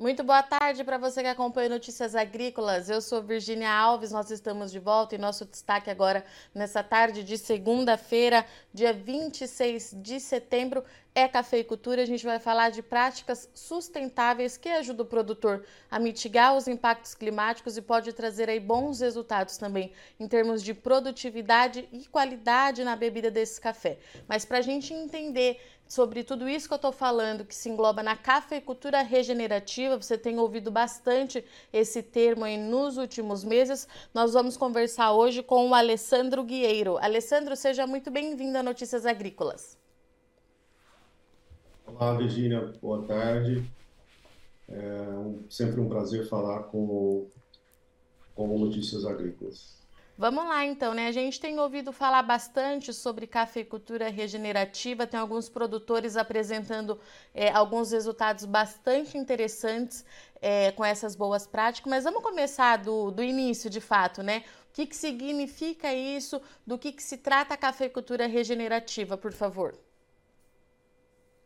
Muito boa tarde para você que acompanha Notícias Agrícolas. Eu sou Virginia Alves, nós estamos de volta e nosso destaque agora nessa tarde de segunda-feira, dia 26 de setembro, é cafeicultura. A gente vai falar de práticas sustentáveis que ajudam o produtor a mitigar os impactos climáticos e pode trazer aí bons resultados também em termos de produtividade e qualidade na bebida desse café. Mas para a gente entender sobre tudo isso que eu estou falando, que se engloba na cafeicultura regenerativa, você tem ouvido bastante esse termo aí nos últimos meses. Nós vamos conversar hoje com o Alessandro Guieiro. Alessandro, seja muito bem-vindo a Notícias Agrícolas. Olá, Virginia, boa tarde. É sempre um prazer falar com, com Notícias Agrícolas. Vamos lá então, né? A gente tem ouvido falar bastante sobre cafeicultura regenerativa, tem alguns produtores apresentando é, alguns resultados bastante interessantes é, com essas boas práticas, mas vamos começar do, do início de fato, né? O que, que significa isso? Do que, que se trata a cafeicultura regenerativa, por favor?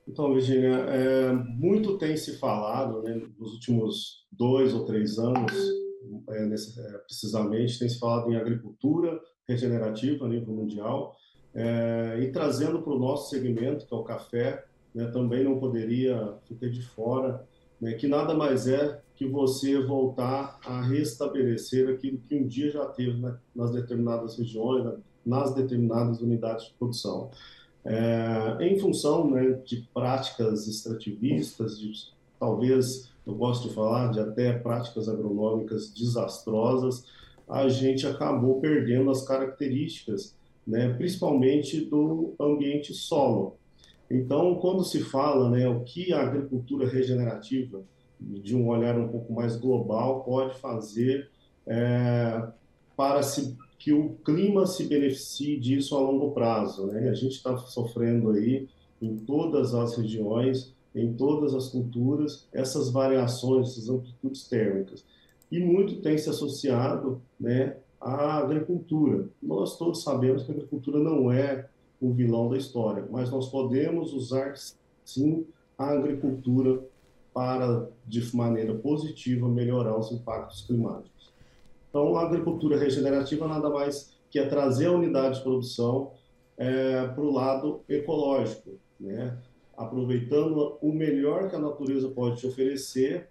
Então, Virginia, é, muito tem se falado né, nos últimos dois ou três anos é, nesse, é, precisamente, tem se falado em agricultura regenerativa a nível mundial, é, e trazendo para o nosso segmento, que é o café, né, também não poderia ficar de fora, né, que nada mais é que você voltar a restabelecer aquilo que um dia já teve né, nas determinadas regiões, né, nas determinadas unidades de produção. É, em função né, de práticas extrativistas, de talvez eu gosto de falar de até práticas agronômicas desastrosas, a gente acabou perdendo as características, né, principalmente do ambiente solo. Então, quando se fala né, o que a agricultura regenerativa, de um olhar um pouco mais global, pode fazer é, para se, que o clima se beneficie disso a longo prazo. Né? A gente está sofrendo aí em todas as regiões em todas as culturas essas variações, essas amplitudes térmicas. E muito tem se associado né, à agricultura. Nós todos sabemos que a agricultura não é o vilão da história, mas nós podemos usar sim a agricultura para, de maneira positiva, melhorar os impactos climáticos. Então, a agricultura regenerativa nada mais que é trazer a unidade de produção é, para o lado ecológico, né? Aproveitando o melhor que a natureza pode te oferecer,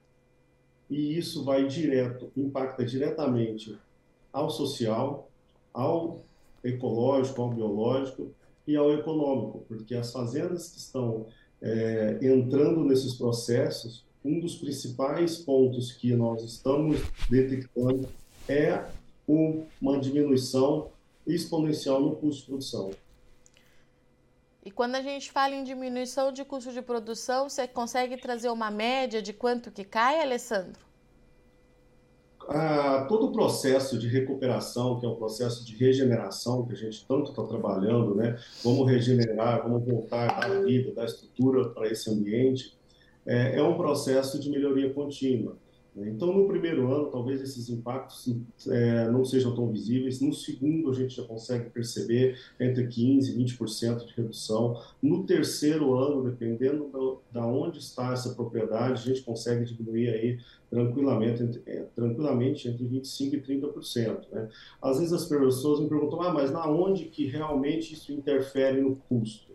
e isso vai direto, impacta diretamente ao social, ao ecológico, ao biológico e ao econômico, porque as fazendas que estão é, entrando nesses processos, um dos principais pontos que nós estamos detectando é uma diminuição exponencial no custo de produção. E quando a gente fala em diminuição de custo de produção, você consegue trazer uma média de quanto que cai, Alessandro? Ah, todo o processo de recuperação, que é o processo de regeneração que a gente tanto está trabalhando, né? Vamos regenerar, vamos voltar da vida, da estrutura para esse ambiente, é, é um processo de melhoria contínua. Né? Então, no primeiro ano, talvez esses impactos é, não sejam tão visíveis. No segundo, a gente já consegue perceber entre 15% e 20% de redução. No terceiro ano, dependendo do, da onde está essa propriedade, a gente consegue diminuir aí tranquilamente, entre, é, tranquilamente entre 25% e 30%. Né? Às vezes as pessoas me perguntam, ah, mas na onde que realmente isso interfere no custo?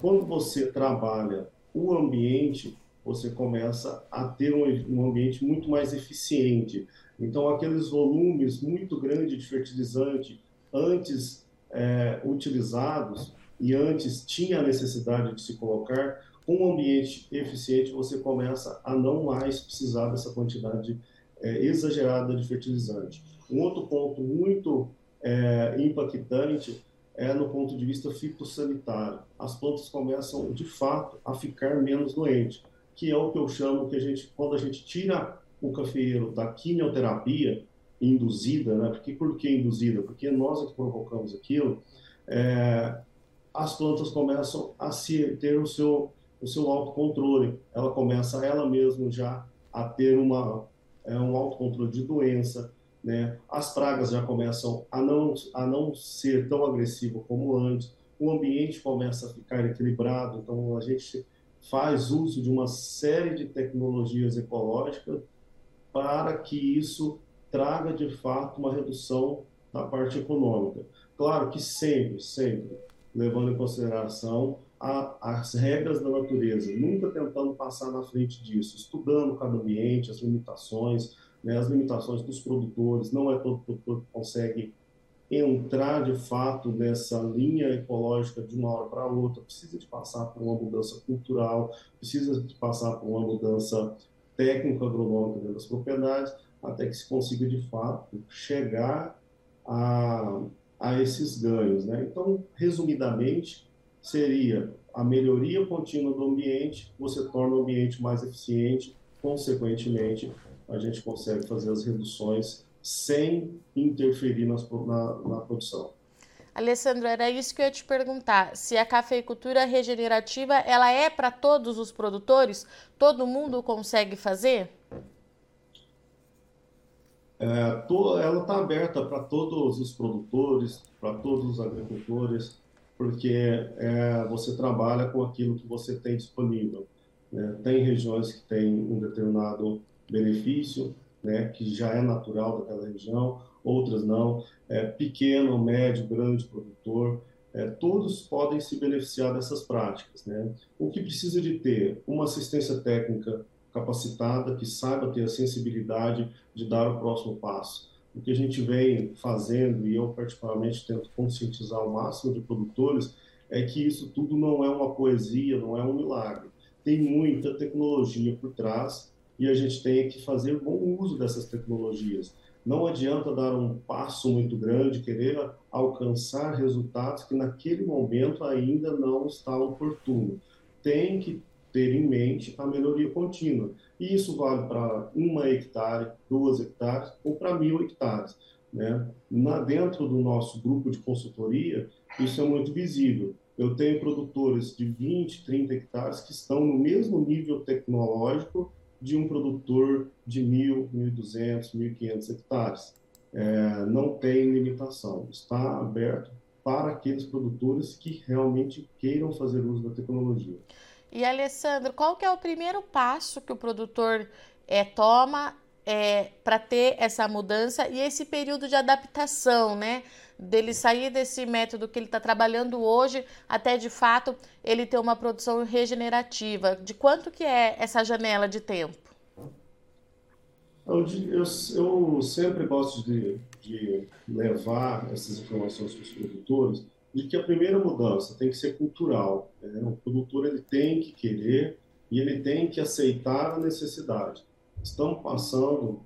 Quando você trabalha o ambiente você começa a ter um, ambiente muito mais eficiente. Então, aqueles volumes muito grandes de fertilizante antes é, utilizados e antes tinha a necessidade de se colocar, com um ambiente eficiente você começa a não mais precisar dessa quantidade é, exagerada de fertilizante. Um outro ponto muito é, impactante é no ponto de vista fitossanitário. As plantas começam, de fato, a ficar menos doentes que é o que eu chamo que a gente, quando a gente tira o cafeeiro da quimioterapia induzida, né? Porque por que induzida? Porque nós é que provocamos aquilo. É, as plantas começam a se ter o seu o seu autocontrole. Ela começa ela mesma já a ter uma é, um autocontrole de doença, né? As pragas já começam a não a não ser tão agressivo como antes. O ambiente começa a ficar equilibrado. Então a gente faz uso de uma série de tecnologias ecológicas para que isso traga de fato uma redução da parte econômica. Claro que sempre, sempre levando em consideração a, as regras da natureza, nunca tentando passar na frente disso, estudando cada ambiente, as limitações, né, as limitações dos produtores. Não é todo produtor que consegue entrar de fato nessa linha ecológica de uma hora para outra, precisa de passar por uma mudança cultural, precisa de passar por uma mudança técnico-agronômica dentro das propriedades, até que se consiga de fato chegar a, a esses ganhos. Né? Então, resumidamente, seria a melhoria contínua do ambiente, você torna o ambiente mais eficiente, consequentemente, a gente consegue fazer as reduções sem interferir nas, na, na produção. Alessandro, era isso que eu ia te perguntar. Se a cafeicultura regenerativa, ela é para todos os produtores? Todo mundo consegue fazer? É, to, ela está aberta para todos os produtores, para todos os agricultores, porque é, você trabalha com aquilo que você tem disponível. Né? Tem regiões que têm um determinado benefício, né, que já é natural daquela região, outras não. É, pequeno, médio, grande produtor, é, todos podem se beneficiar dessas práticas. Né? O que precisa de ter? Uma assistência técnica capacitada, que saiba ter a sensibilidade de dar o próximo passo. O que a gente vem fazendo, e eu particularmente tento conscientizar o máximo de produtores, é que isso tudo não é uma poesia, não é um milagre. Tem muita tecnologia por trás e a gente tem que fazer bom uso dessas tecnologias. Não adianta dar um passo muito grande, querer alcançar resultados que naquele momento ainda não está oportuno. Tem que ter em mente a melhoria contínua. E isso vale para uma hectare, duas hectares ou para mil hectares. Né? Na, dentro do nosso grupo de consultoria, isso é muito visível. Eu tenho produtores de 20, 30 hectares que estão no mesmo nível tecnológico de um produtor de 1.000, 1.200, 1.500 hectares. É, não tem limitação, está aberto para aqueles produtores que realmente queiram fazer uso da tecnologia. E Alessandro, qual que é o primeiro passo que o produtor é, toma é, para ter essa mudança e esse período de adaptação, né? Dele sair desse método que ele está trabalhando hoje até de fato ele ter uma produção regenerativa. De quanto que é essa janela de tempo? Eu, eu, eu sempre gosto de, de levar essas informações para os produtores de que a primeira mudança tem que ser cultural. Né? O produtor ele tem que querer e ele tem que aceitar a necessidade. Estamos passando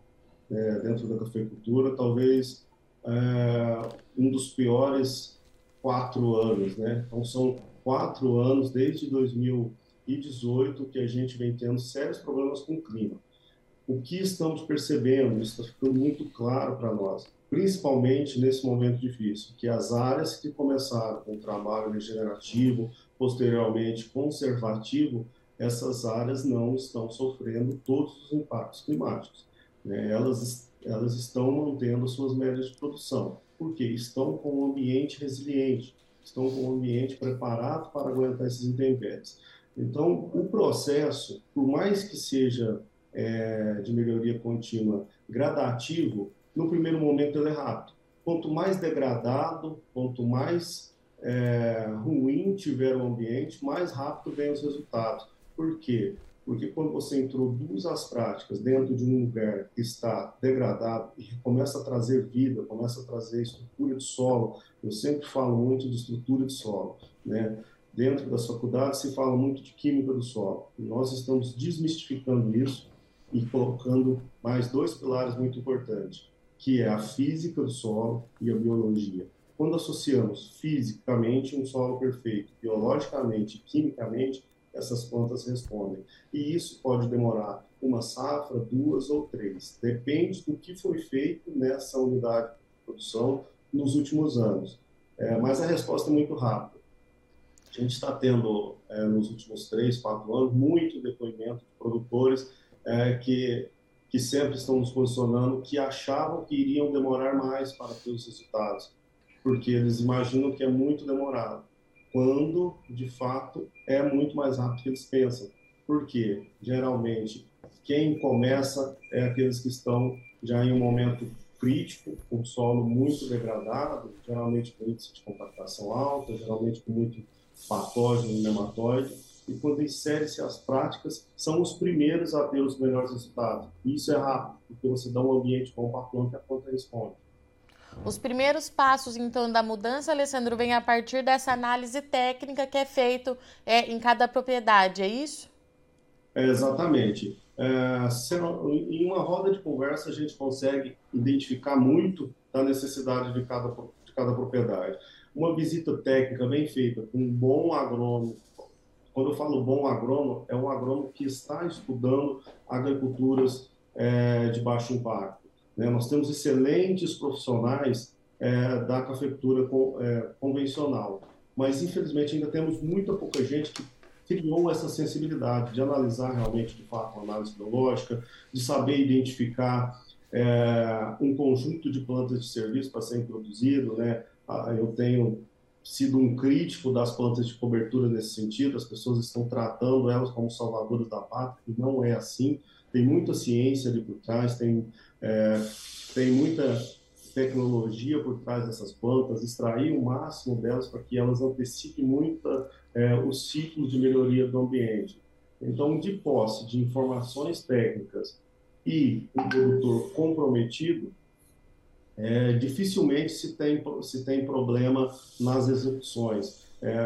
é, dentro da cafeicultura talvez é, um dos piores quatro anos, né? Então são quatro anos desde 2018 que a gente vem tendo sérios problemas com o clima. O que estamos percebendo, isso está ficando muito claro para nós, principalmente nesse momento difícil, que as áreas que começaram com trabalho regenerativo, posteriormente conservativo, essas áreas não estão sofrendo todos os impactos climáticos. Né? Elas, elas estão mantendo suas médias de produção, porque estão com um ambiente resiliente, estão com um ambiente preparado para aguentar esses intempéries. Então, o processo, por mais que seja é, de melhoria contínua gradativo, no primeiro momento ele é rápido. Quanto mais degradado, quanto mais é, ruim tiver o ambiente, mais rápido vem os resultados. Por quê? Porque quando você introduz as práticas dentro de um lugar que está degradado e começa a trazer vida, começa a trazer estrutura de solo, eu sempre falo muito de estrutura de solo, né? Dentro das faculdades se fala muito de química do solo. E nós estamos desmistificando isso e colocando mais dois pilares muito importantes que é a física do solo e a biologia. Quando associamos fisicamente um solo perfeito, biologicamente e quimicamente, essas plantas respondem. E isso pode demorar uma safra, duas ou três. Depende do que foi feito nessa unidade de produção nos últimos anos. É, mas a resposta é muito rápida. A gente está tendo, é, nos últimos três, quatro anos, muito depoimento de produtores é, que que sempre estão nos posicionando, que achavam que iriam demorar mais para ter os resultados, porque eles imaginam que é muito demorado. Quando, de fato, é muito mais rápido que eles pensam. Porque, geralmente, quem começa é aqueles que estão já em um momento crítico, com solo muito degradado, geralmente com índice de compactação alta, geralmente com muito patógeno e nematóide, e quando insere-se as práticas, são os primeiros a ter os melhores resultados. Isso é rápido, porque você dá um ambiente bom para a planta e a planta responde. Os primeiros passos, então, da mudança, Alessandro, vem a partir dessa análise técnica que é feito é, em cada propriedade, é isso? É, exatamente. É, em uma roda de conversa, a gente consegue identificar muito da necessidade de cada, de cada propriedade. Uma visita técnica bem feita, com um bom agrônomo, quando eu falo bom agrônomo, é um agrônomo que está estudando agriculturas é, de baixo impacto. Né? Nós temos excelentes profissionais é, da cafeicultura é, convencional, mas infelizmente ainda temos muita pouca gente que criou essa sensibilidade de analisar realmente de fato uma análise biológica, de saber identificar é, um conjunto de plantas de serviço para ser introduzido, né? Ah, eu tenho sido um crítico das plantas de cobertura nesse sentido, as pessoas estão tratando elas como salvadoras da pátria, e não é assim. Tem muita ciência ali por trás, tem, é, tem muita tecnologia por trás dessas plantas, extrair o máximo delas para que elas antecipem muito é, os ciclos de melhoria do ambiente. Então, de posse de informações técnicas e um produtor comprometido, é, dificilmente se tem, se tem problema nas execuções. É,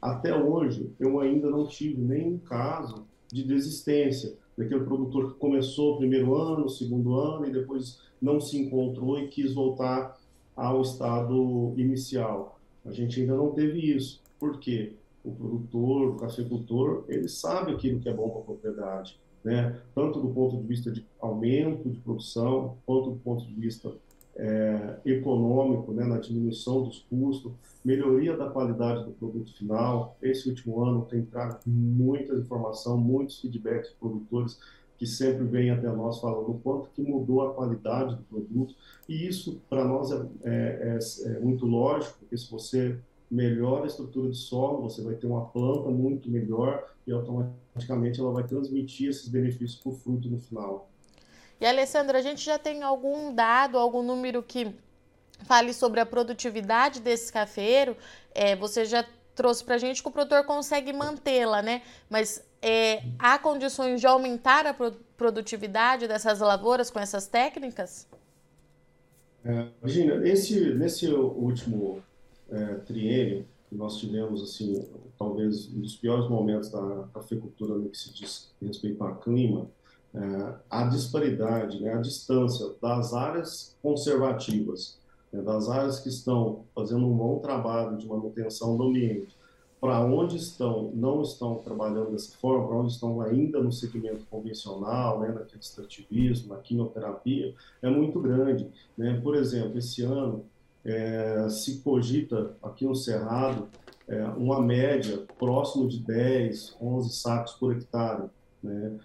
até hoje, eu ainda não tive nenhum caso de desistência daquele produtor que começou o primeiro ano, o segundo ano e depois não se encontrou e quis voltar ao estado inicial. A gente ainda não teve isso. Por quê? O produtor, o cafeicultor, ele sabe aquilo que é bom para a propriedade, né? tanto do ponto de vista de aumento de produção, quanto do ponto de vista é, econômico, né, na diminuição dos custos, melhoria da qualidade do produto final. Esse último ano tem trago muita informação, muitos feedbacks de produtores que sempre vêm até nós falando o quanto que mudou a qualidade do produto. E isso, para nós, é, é, é, é, muito lógico, porque se você melhora a estrutura de solo, você vai ter uma planta muito melhor e automaticamente ela vai transmitir esses benefícios para o fruto no final. E Alessandra, a gente já tem algum dado, algum número que fale sobre a produtividade desse cafeiro? É, você já trouxe para a gente que o produtor consegue mantê-la, né? Mas é, há condições de aumentar a produtividade dessas lavouras com essas técnicas? É, nesse último é, triênio, nós tivemos, assim, talvez um dos piores momentos da cafeicultura no que se diz respeito ao clima, é, a disparidade, né, a distância das áreas conservativas, né, das áreas que estão fazendo um bom trabalho de manutenção do ambiente, para onde estão, não estão trabalhando dessa forma, para onde estão ainda no segmento convencional, né, naquele extrativismo, na quimioterapia, é muito grande. Né? Por exemplo, esse ano é, se cogita aqui no Cerrado é, uma média próximo de 10, 11 sacos por hectare. Né?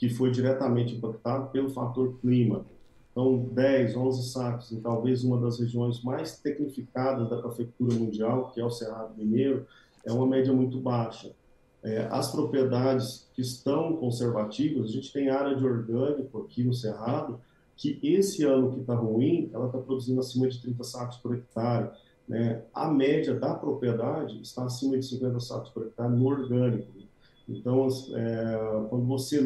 Que foi diretamente impactado pelo fator clima. Então, 10, 11 sacos em talvez uma das regiões mais tecnificadas da cafeicultura mundial, que é o Cerrado Mineiro, é uma média muito baixa. É, as propriedades que estão conservativas, a gente tem área de orgânico aqui no Cerrado, que esse ano que está ruim, ela está produzindo acima de 30 sacos por hectare. Né? A média da propriedade está acima de 50 sacos por hectare no orgânico. Então, é, quando você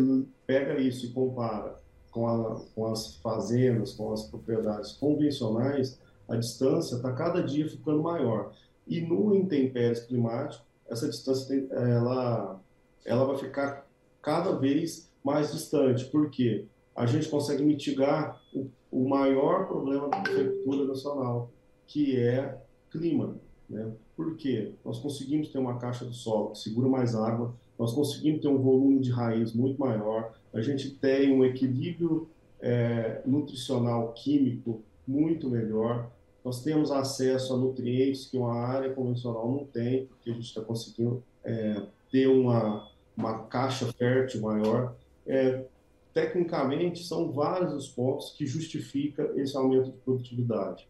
pega isso e compara com, a, com as fazendas, com as propriedades convencionais, a distância está cada dia ficando maior. E no intempéries climático, essa distância tem, ela, ela vai ficar cada vez mais distante. Por quê? A gente consegue mitigar o, o maior problema da prefeitura nacional, que é clima. Né? Por quê? Nós conseguimos ter uma caixa do solo que segura mais água, nós conseguimos ter um volume de raiz muito maior, a gente tem um equilíbrio é, nutricional químico muito melhor, nós temos acesso a nutrientes que uma área convencional não tem, porque a gente está conseguindo é, ter uma, uma caixa fértil maior. É, tecnicamente, são vários os pontos que justificam esse aumento de produtividade.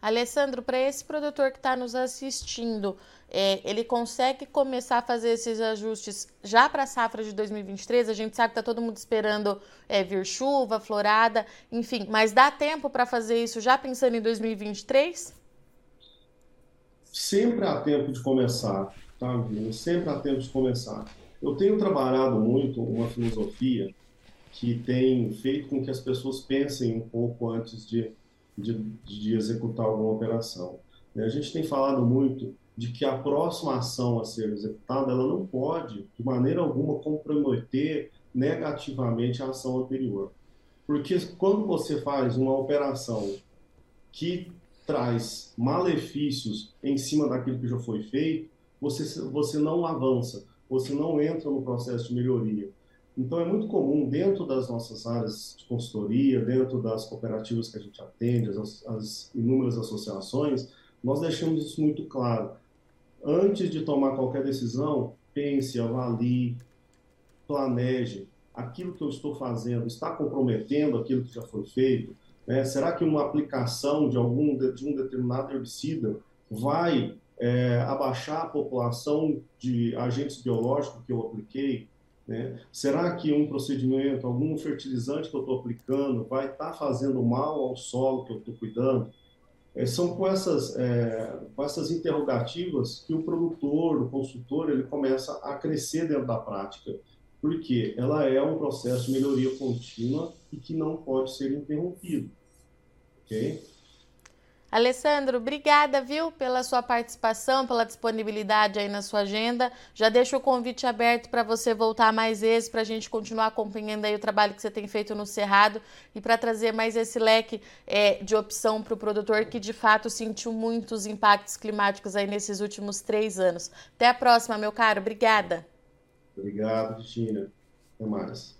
Alessandro, para esse produtor que está nos assistindo, é, ele consegue começar a fazer esses ajustes já para a safra de 2023? A gente sabe que está todo mundo esperando é, vir chuva, florada, enfim, mas dá tempo para fazer isso já pensando em 2023? Sempre há tempo de começar, tá, Vina? Sempre há tempo de começar. Eu tenho trabalhado muito uma filosofia que tem feito com que as pessoas pensem um pouco antes de de, de executar alguma operação. A gente tem falado muito de que a próxima ação a ser executada ela não pode, de maneira alguma, comprometer negativamente a ação anterior. Porque quando você faz uma operação que traz malefícios em cima daquilo que já foi feito, você, você não avança, você não entra no processo de melhoria. Então, é muito comum, dentro das nossas áreas de consultoria, dentro das cooperativas que a gente atende, as, as inúmeras associações, nós deixamos isso muito claro. Antes de tomar qualquer decisão, pense, avalie, planeje. Aquilo que eu estou fazendo está comprometendo aquilo que já foi feito? Né? Será que uma aplicação de algum de um determinado herbicida vai é, abaixar a população de agentes biológicos que eu apliquei? Né? Será que um procedimento, algum fertilizante que eu estou aplicando, vai estar tá fazendo mal ao solo que eu estou cuidando? É, são com essas, é, com essas interrogativas que o produtor, o consultor, ele começa a crescer dentro da prática, porque ela é um processo de melhoria contínua e que não pode ser interrompido. ok? Alessandro, obrigada, viu, pela sua participação, pela disponibilidade aí na sua agenda. Já deixo o convite aberto para você voltar mais vezes, para a gente continuar acompanhando aí o trabalho que você tem feito no Cerrado e para trazer mais esse leque é, de opção para o produtor que de fato sentiu muitos impactos climáticos aí nesses últimos três anos. Até a próxima, meu caro. Obrigada. Obrigado, Cristina. Até mais.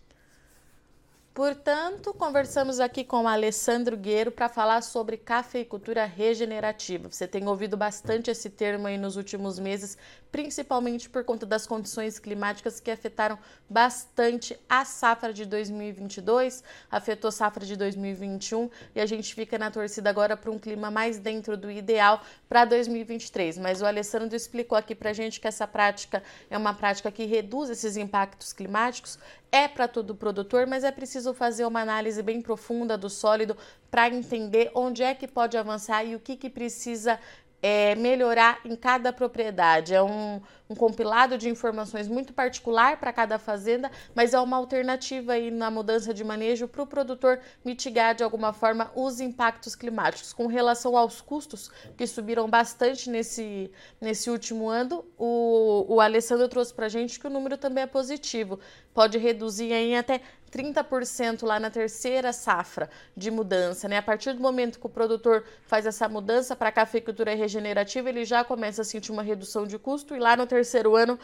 Portanto, conversamos aqui com o Alessandro Gueiro para falar sobre cafeicultura regenerativa. Você tem ouvido bastante esse termo aí nos últimos meses, principalmente por conta das condições climáticas que afetaram bastante a safra de 2022, afetou safra de 2021 e a gente fica na torcida agora para um clima mais dentro do ideal para 2023. Mas o Alessandro explicou aqui para a gente que essa prática é uma prática que reduz esses impactos climáticos, é para todo produtor, mas é preciso fazer uma análise bem profunda do sólido para entender onde é que pode avançar e o que, que precisa é, melhorar em cada propriedade. É um, um compilado de informações muito particular para cada fazenda, mas é uma alternativa aí na mudança de manejo para o produtor mitigar de alguma forma os impactos climáticos. Com relação aos custos, que subiram bastante nesse, nesse último ano, o, o Alessandro trouxe para a gente que o número também é positivo. Pode reduzir em até 30% lá na terceira safra de mudança, né? A partir do momento que o produtor faz essa mudança para a cafeicultura regenerativa, ele já começa a sentir uma redução de custo e lá no terceiro ano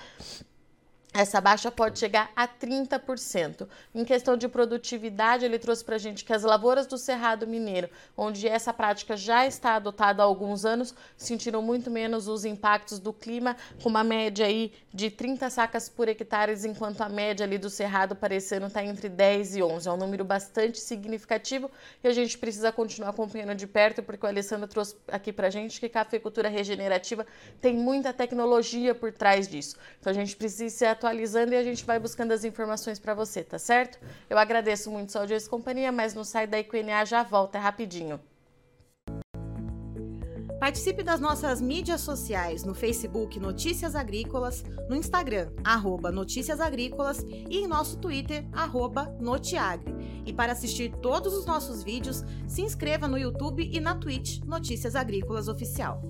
essa baixa pode chegar a 30%. Em questão de produtividade, ele trouxe para a gente que as lavouras do Cerrado Mineiro, onde essa prática já está adotada há alguns anos, sentiram muito menos os impactos do clima, com uma média aí de 30 sacas por hectare, enquanto a média ali do Cerrado parecendo está entre 10 e 11. É um número bastante significativo e a gente precisa continuar acompanhando de perto, porque o Alessandro trouxe aqui para a gente que a cafeicultura regenerativa tem muita tecnologia por trás disso. Então a gente precisa se atualizar atualizando e a gente vai buscando as informações para você, tá certo? Eu agradeço muito sua audiência e companhia, mas não sai daí que o NA já volta, é rapidinho. Participe das nossas mídias sociais no Facebook Notícias Agrícolas, no Instagram, arroba Notícias Agrícolas e em nosso Twitter, arroba Notiagre. E para assistir todos os nossos vídeos, se inscreva no YouTube e na Twitch Notícias Agrícolas Oficial.